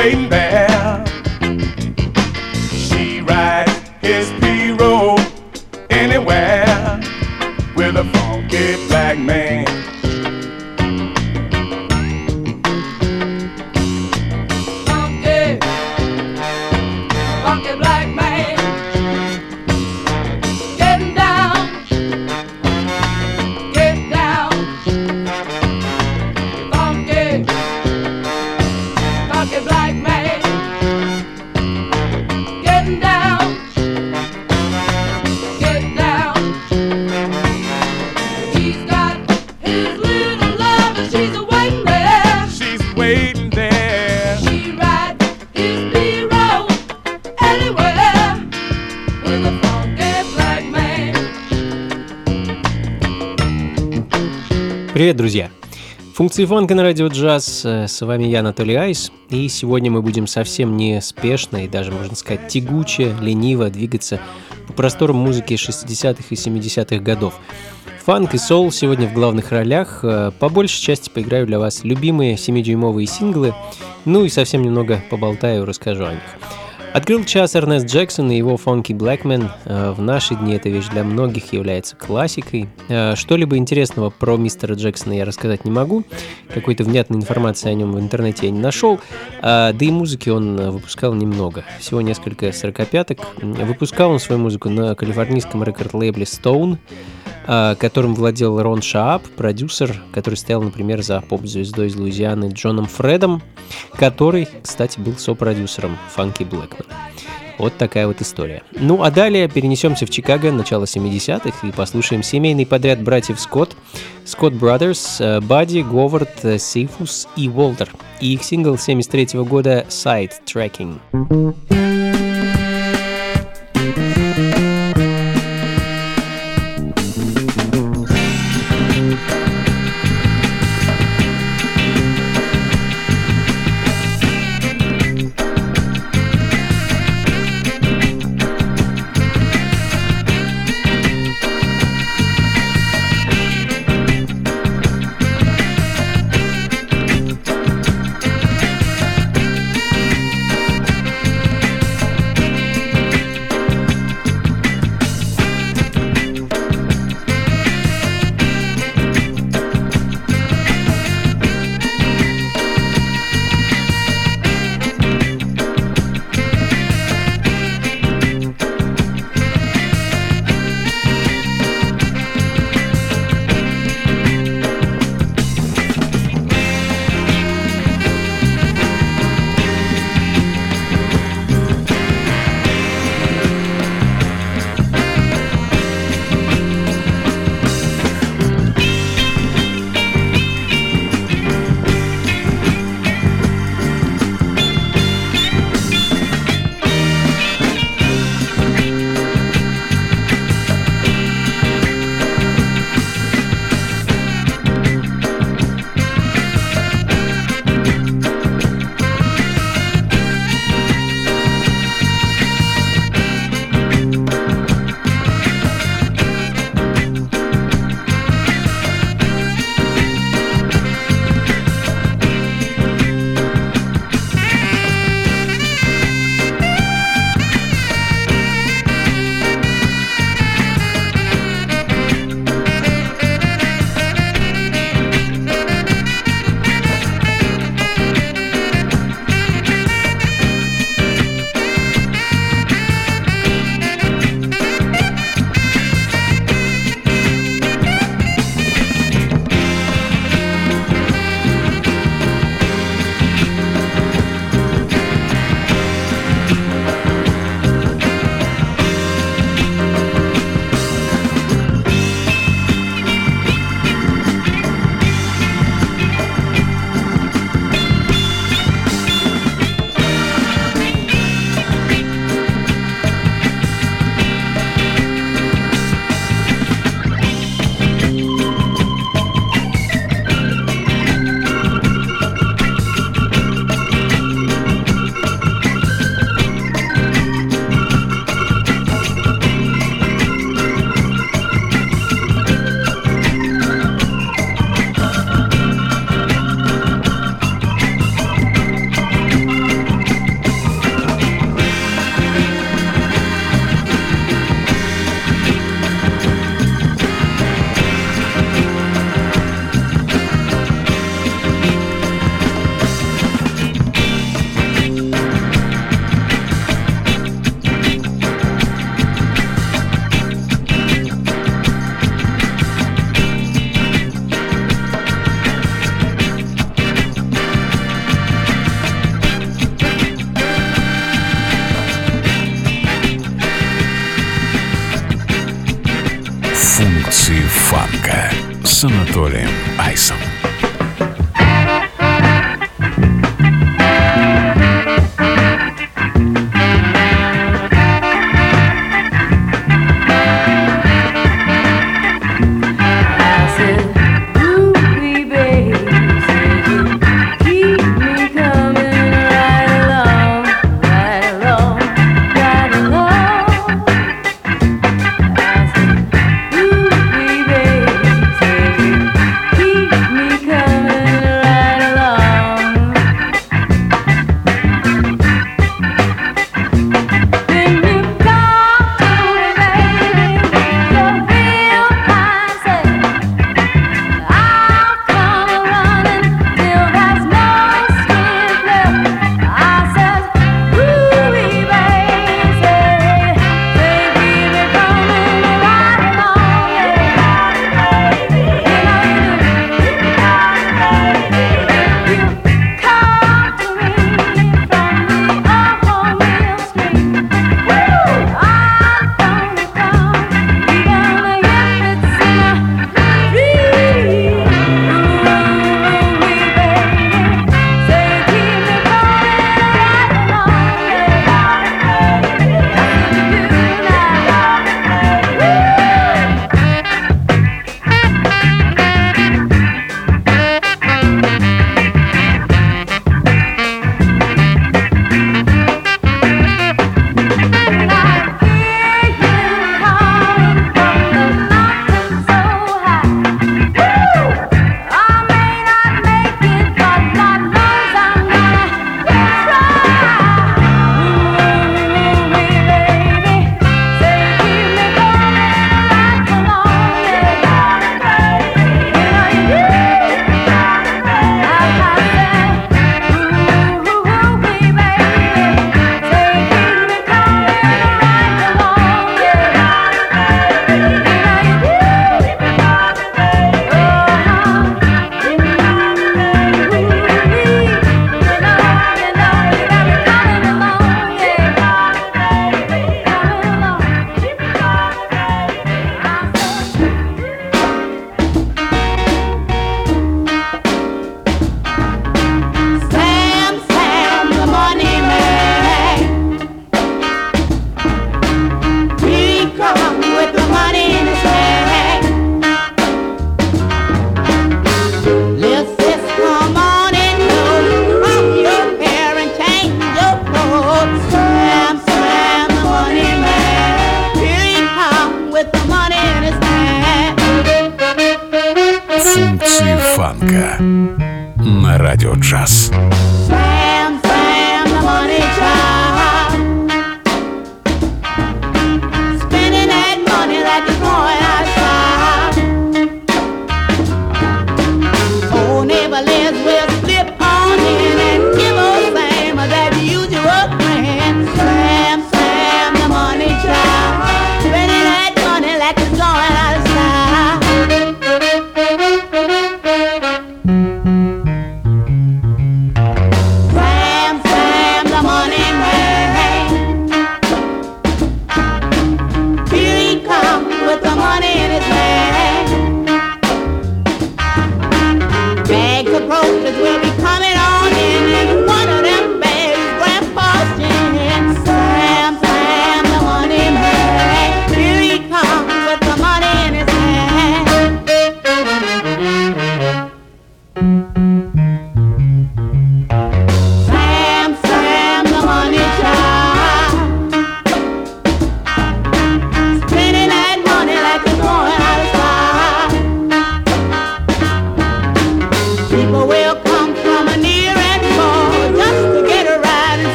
Wayne Привет, друзья! Функции фанка на радио джаз. Э, с вами я, Анатолий Айс. И сегодня мы будем совсем не спешно и даже, можно сказать, тягуче, лениво двигаться по просторам музыки 60-х и 70-х годов. Фанк и сол сегодня в главных ролях. Э, по большей части поиграю для вас любимые 7-дюймовые синглы, ну и совсем немного поболтаю, расскажу о них. Открыл час Эрнест Джексон и его Funky Blackman. Э, в наши дни эта вещь для многих является классикой. Э, что-либо интересного про мистера Джексона я рассказать не могу. Какой-то внятной информации о нем в интернете я не нашел. Э, да и музыки он выпускал немного. Всего несколько сорокопяток. Выпускал он свою музыку на калифорнийском рекорд-лейбле Stone. Которым владел Рон Шаап, продюсер, который стоял, например, за поп-звездой из Луизианы Джоном Фредом, который, кстати, был сопродюсером Фанки Блэкман. Вот такая вот история. Ну а далее перенесемся в Чикаго, начало 70-х, и послушаем семейный подряд братьев Скотт, Скотт Brothers, э, Бадди, Говард, э, Сейфус и Волтер, и их сингл 73 -го года «Side Tracking».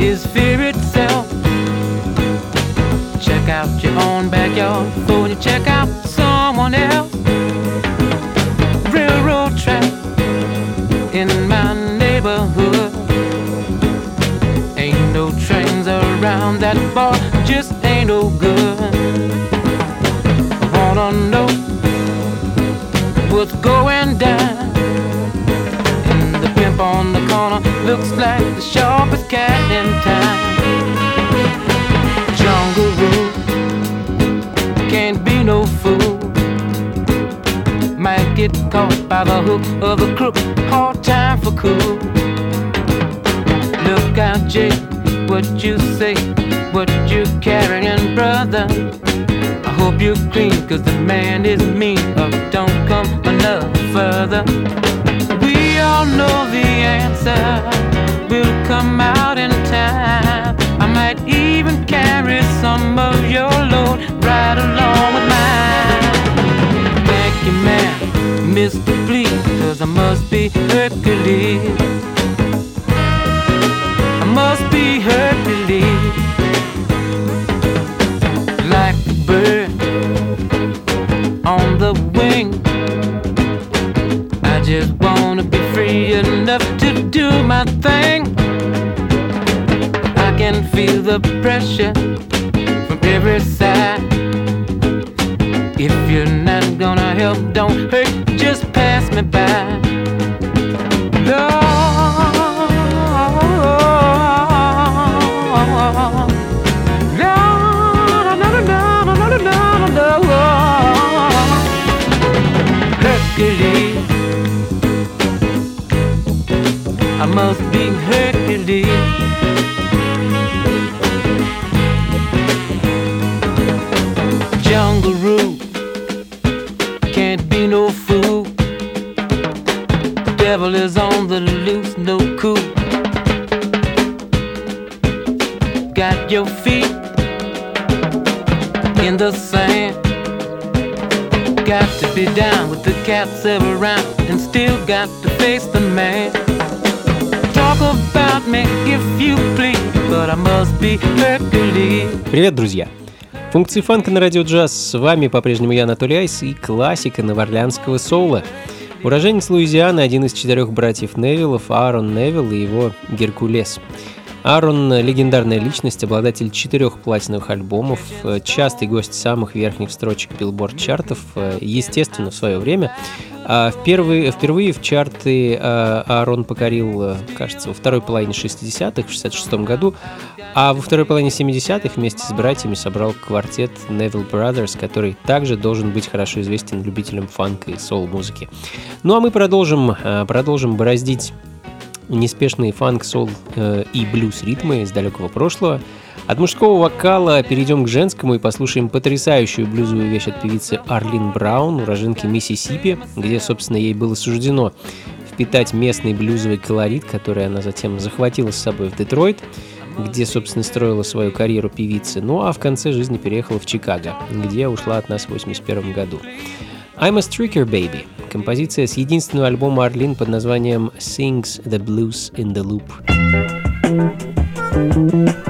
is fear itself. Check out your own backyard before you check out someone else. Railroad track in my neighborhood. Ain't no trains around that bar, just ain't no good. I wanna know what's going looks like the sharpest cat in town. Jungle rule, can't be no fool. Might get caught by the hook of a crook. Hard time for cool. Look out, Jake, what you say, what you carrying, brother. I hope you're clean, cause the man is mean. Oh, don't come another further know the answer will come out in time. I might even carry some of your load right along with mine. Thank you, man, Mr. Please, cause I must be Hercules. my thing. I can feel the pressure from every side. If you're not gonna help, don't hurt, just pass me by. must be Hercules. Привет, друзья! Функции фанка на радио джаз. С вами по-прежнему я, Анатолий Айс, и классика новоорлеанского соула. Уроженец Луизианы, один из четырех братьев Невиллов, Аарон Невилл и его Геркулес. Аарон – легендарная личность, обладатель четырех платиновых альбомов, э, частый гость самых верхних строчек билборд-чартов, э, естественно, в свое время впервые, впервые в чарты а, Аарон покорил, кажется, во второй половине 60-х, в 66 году, а во второй половине 70-х вместе с братьями собрал квартет Neville Brothers, который также должен быть хорошо известен любителям фанка и соул-музыки. Ну а мы продолжим, продолжим бороздить неспешные фанк, сол э, и блюз ритмы из далекого прошлого. От мужского вокала перейдем к женскому и послушаем потрясающую блюзовую вещь от певицы Арлин Браун, уроженки Миссисипи, где, собственно, ей было суждено впитать местный блюзовый колорит, который она затем захватила с собой в Детройт, где, собственно, строила свою карьеру певицы, ну а в конце жизни переехала в Чикаго, где ушла от нас в 1981 году. I'm a Streaker Baby. Композиция с единственного альбома Арлин под названием Sings the Blues in the Loop. change.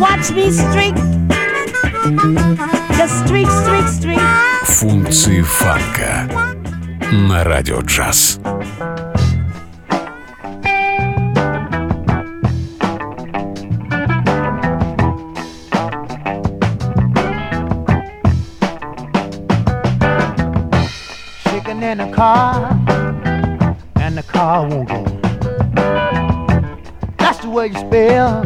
Watch me streak. Just streak, streak, streak. Функции фанка на радио джаз. Shaking in a car, you spell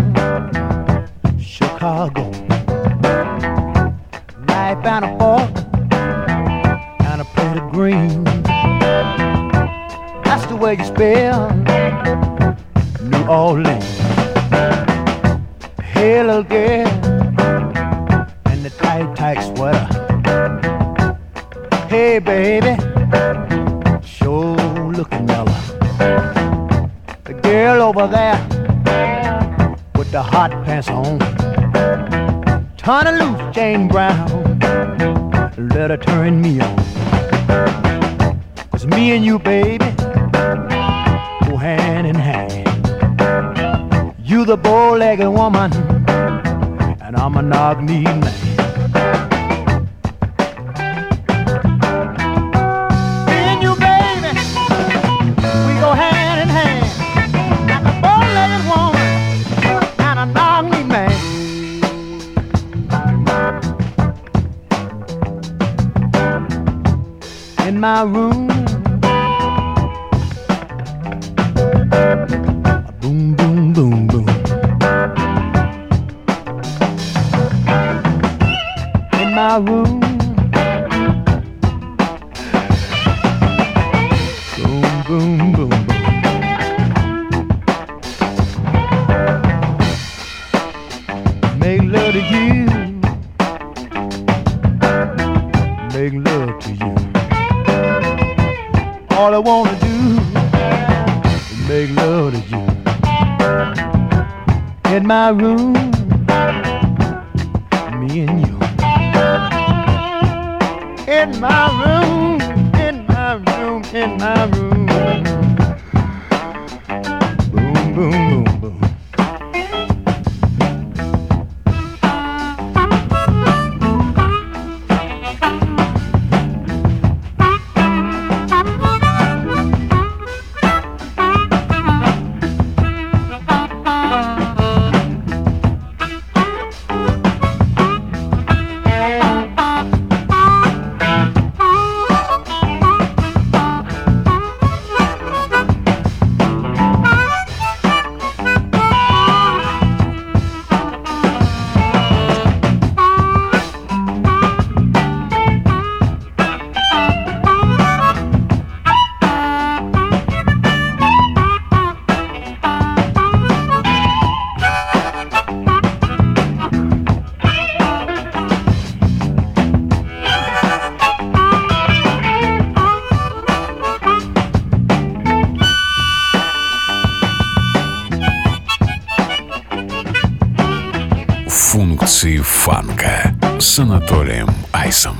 Функции фанка с Анатолием Айсом.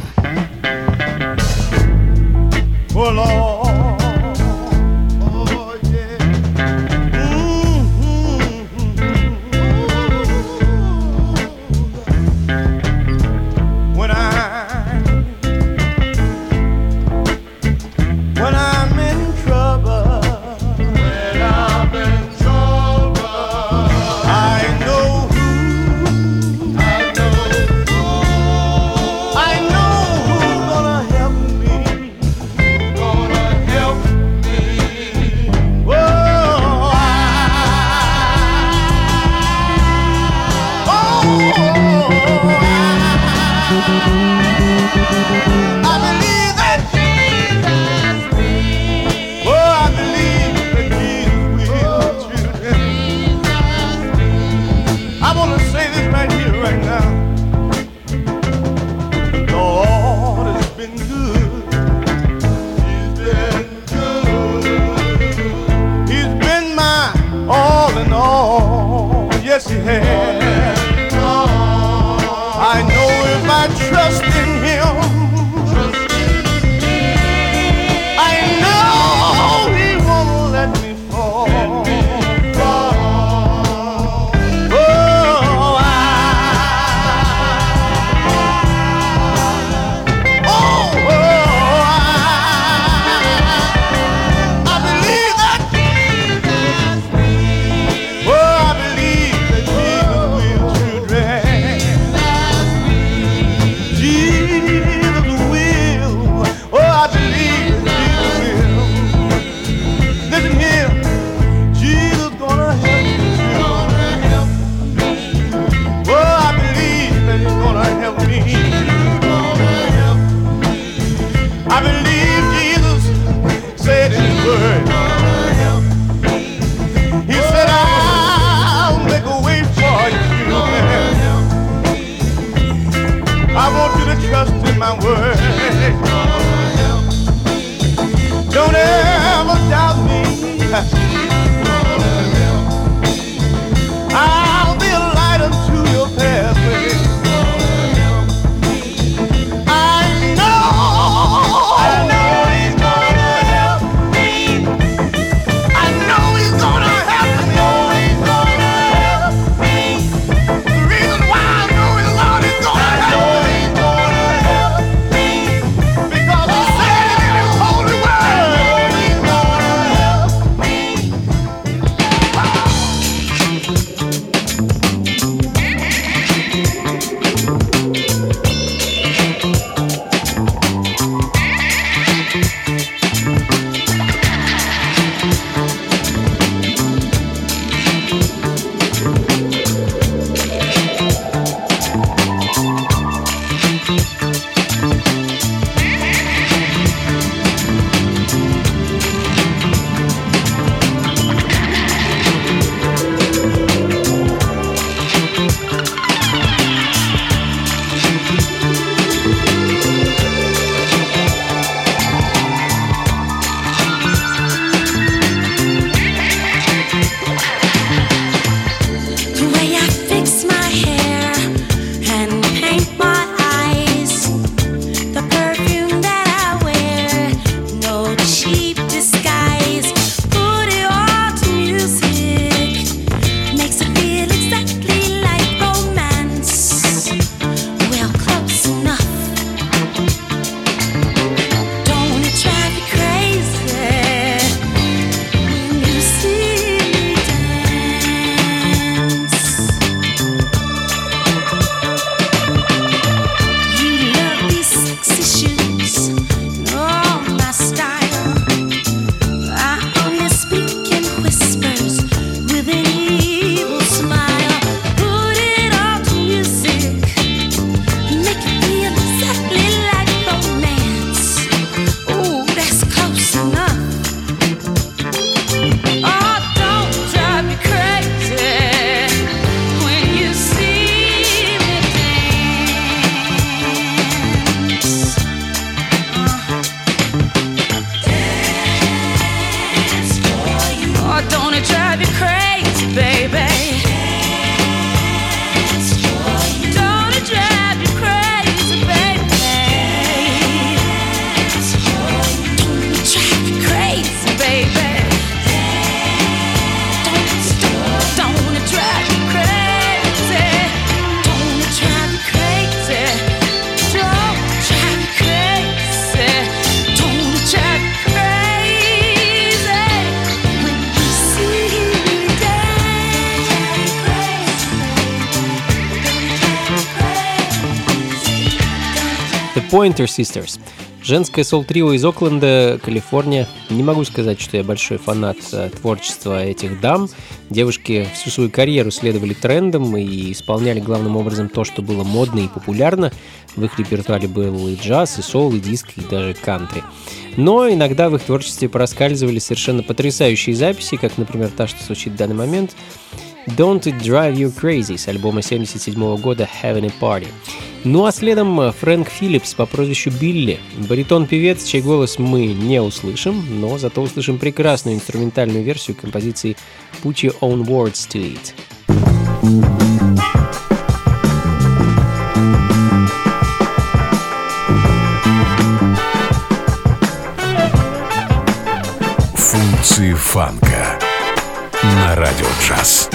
Oh Lord, Pointer Sisters. Женское сол-трио из Окленда, Калифорния. Не могу сказать, что я большой фанат э, творчества этих дам. Девушки всю свою карьеру следовали трендам и исполняли главным образом то, что было модно и популярно. В их репертуаре был и джаз, и сол, и диск, и даже кантри. Но иногда в их творчестве проскальзывали совершенно потрясающие записи, как, например, та, что звучит в данный момент. Don't It Drive You Crazy с альбома 77 года Having a Party. Ну а следом э, Фрэнк Филлипс по прозвищу Билли, баритон-певец, чей голос мы не услышим, но зато услышим прекрасную инструментальную версию композиции Put Your Own Words to It. Функции фанка на радио джаз.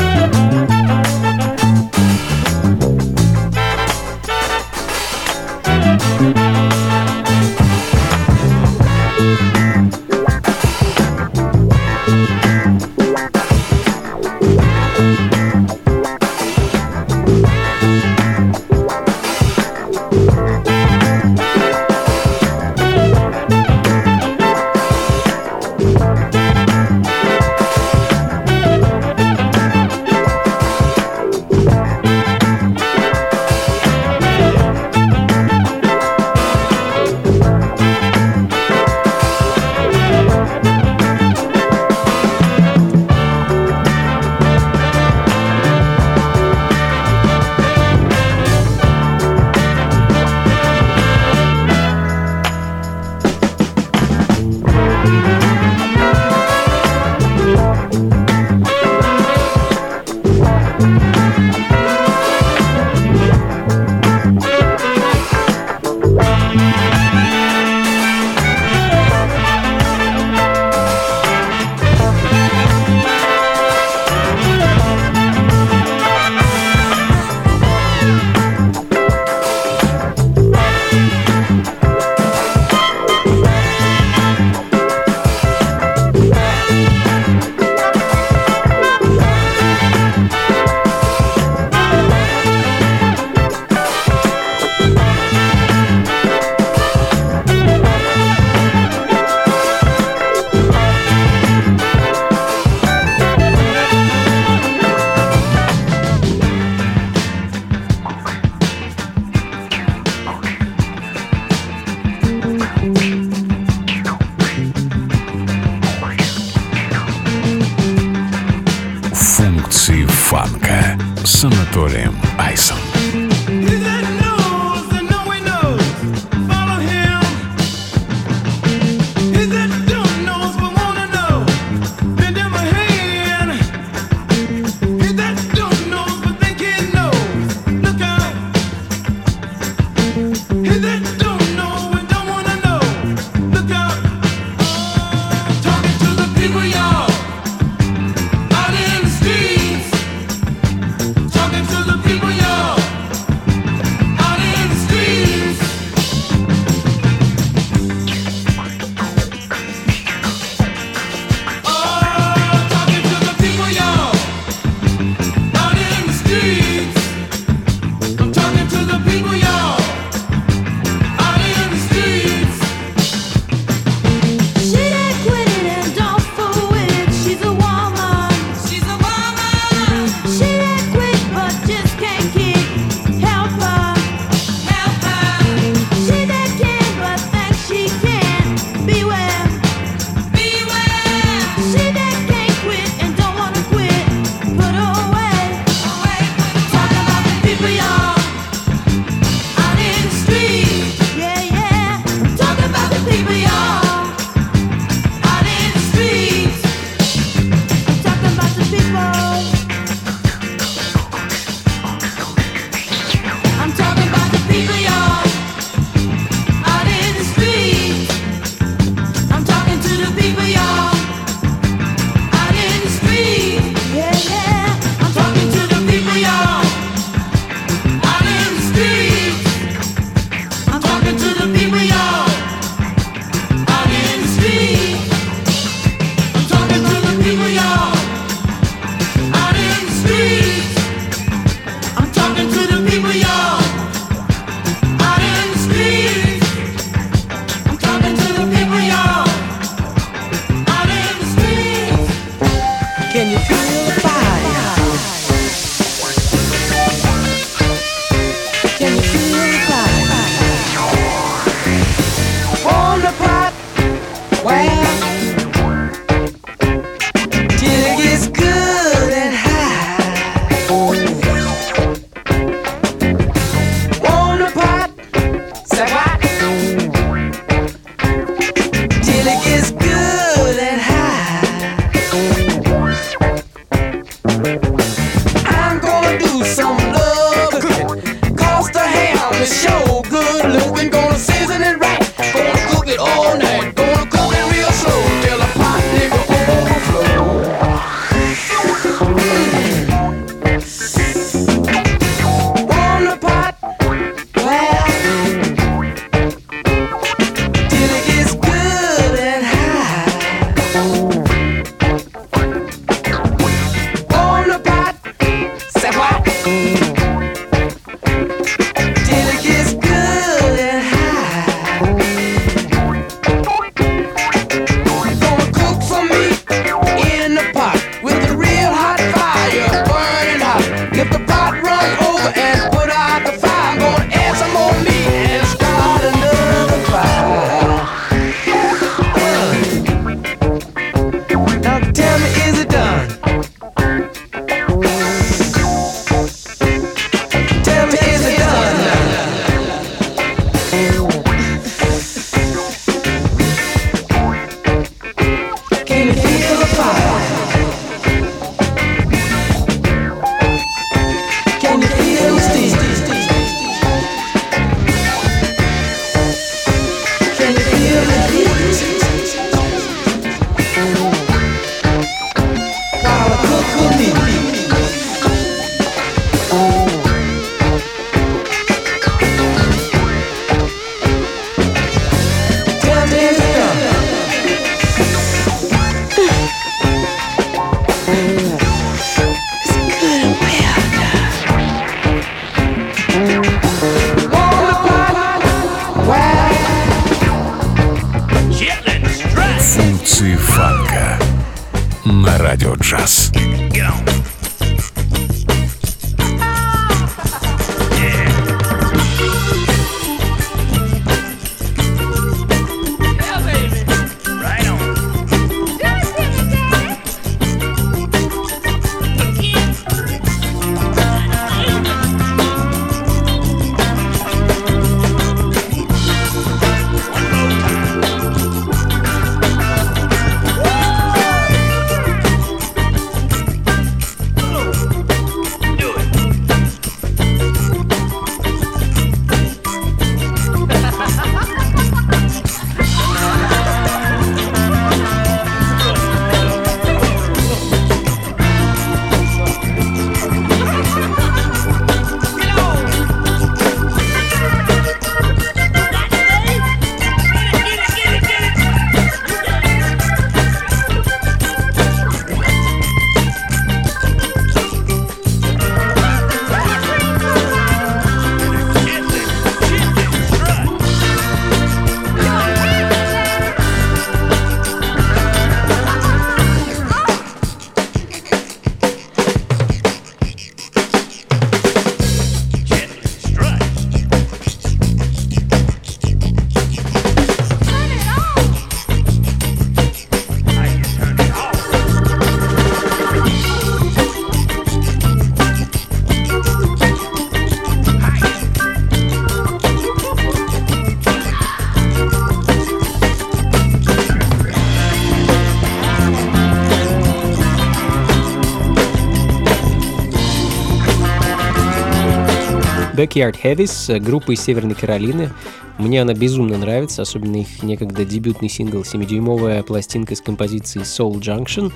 Backyard Heavies, группа из Северной Каролины. Мне она безумно нравится, особенно их некогда дебютный сингл 7-дюймовая пластинка с композицией Soul Junction.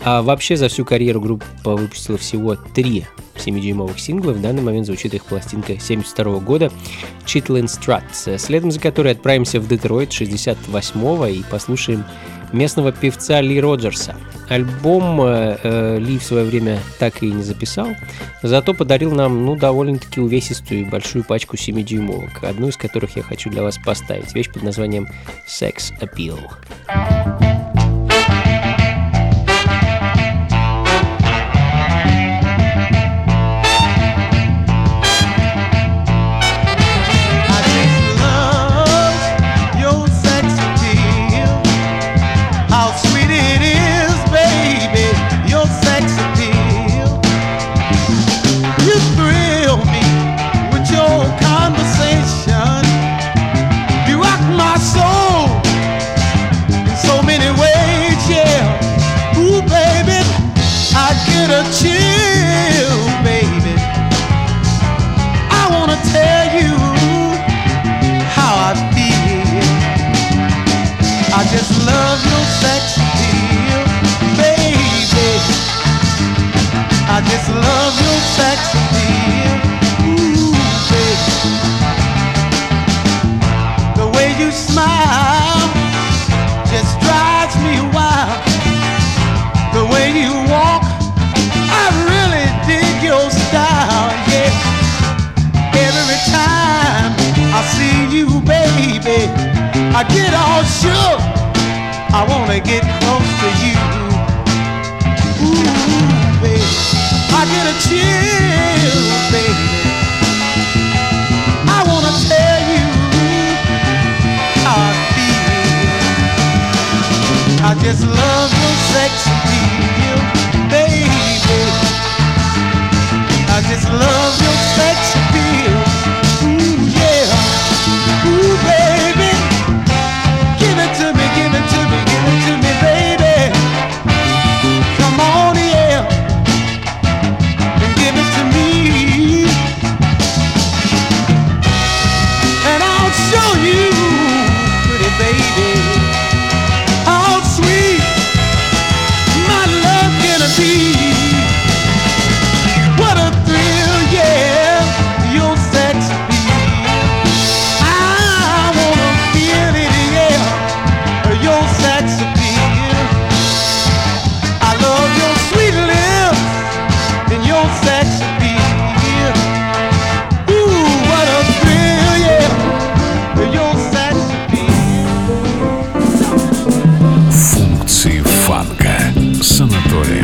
А вообще за всю карьеру группа выпустила всего три 7-дюймовых сингла. В данный момент звучит их пластинка 72 года Chitlin Strut, следом за которой отправимся в Детройт 68-го и послушаем местного певца Ли Роджерса. Альбом э, э, Ли в свое время так и не записал, зато подарил нам, ну, довольно-таки увесистую большую пачку 7-дюймовок, одну из которых я хочу для вас поставить. Вещь под названием Sex Appeal. с Анатолием.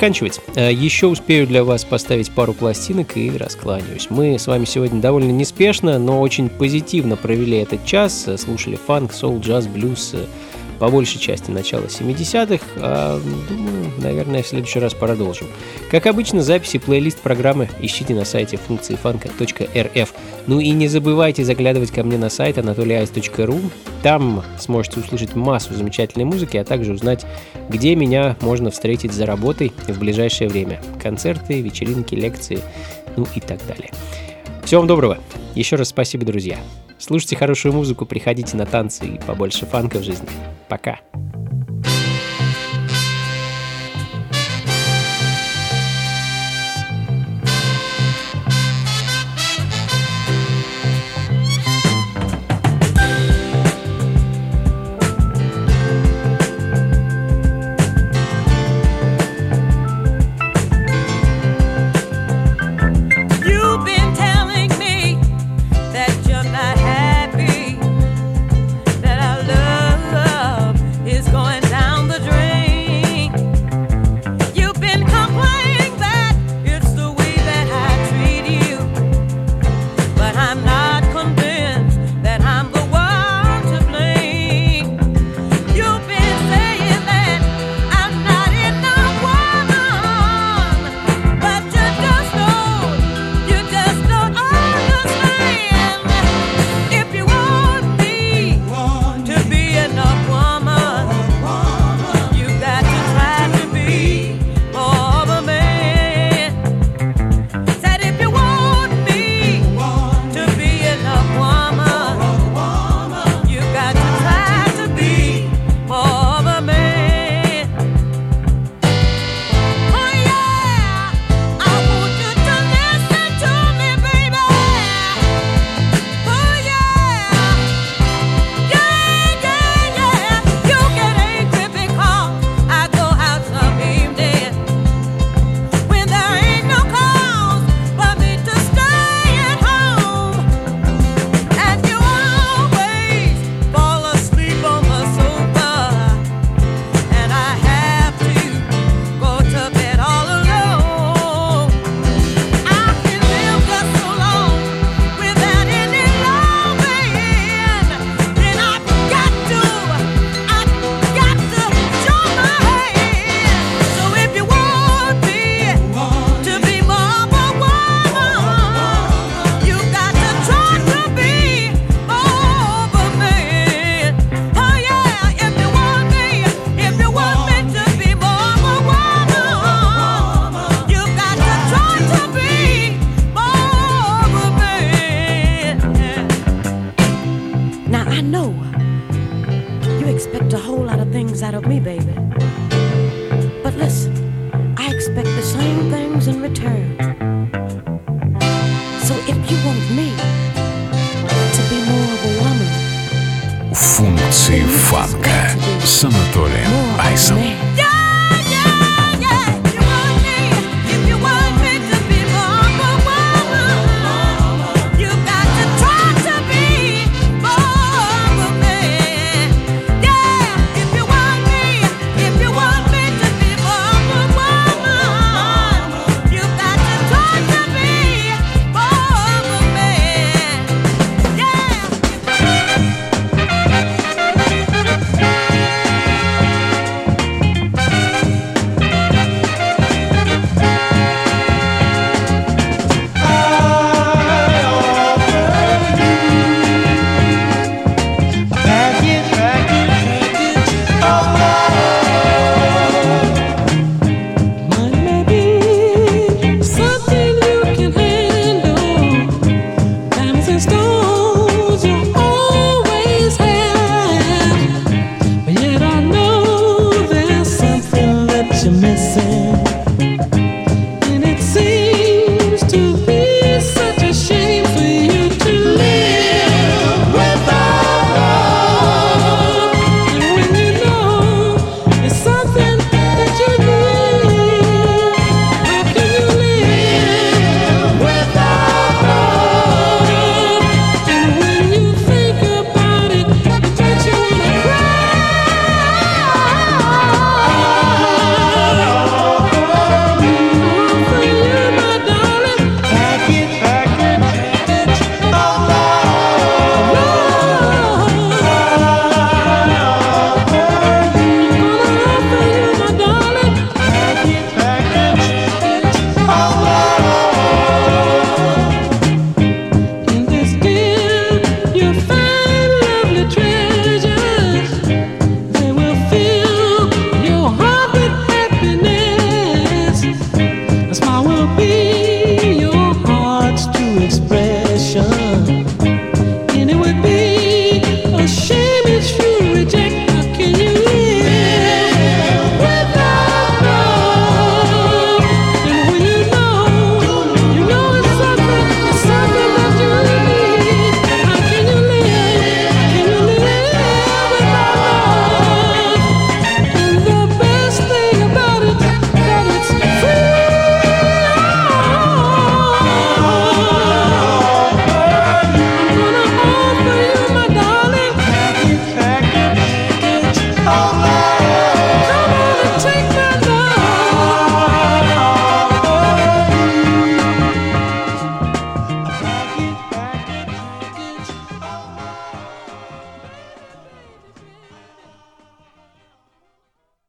Заканчивать. Э, еще успею для вас поставить пару пластинок и раскланяюсь. Мы с вами сегодня довольно неспешно, но очень позитивно провели этот час. Слушали фанк, соул, джаз, блюз, по большей части начала 70-х, а, думаю, наверное, в следующий раз продолжим. Как обычно, записи плейлист программы ищите на сайте функции фанка.рф. Ну и не забывайте заглядывать ко мне на сайт anatolyice.ru. Там сможете услышать массу замечательной музыки, а также узнать, где меня можно встретить за работой в ближайшее время. Концерты, вечеринки, лекции, ну и так далее. Всего вам доброго. Еще раз спасибо, друзья. Слушайте хорошую музыку, приходите на танцы и побольше фанка в жизни. Пока.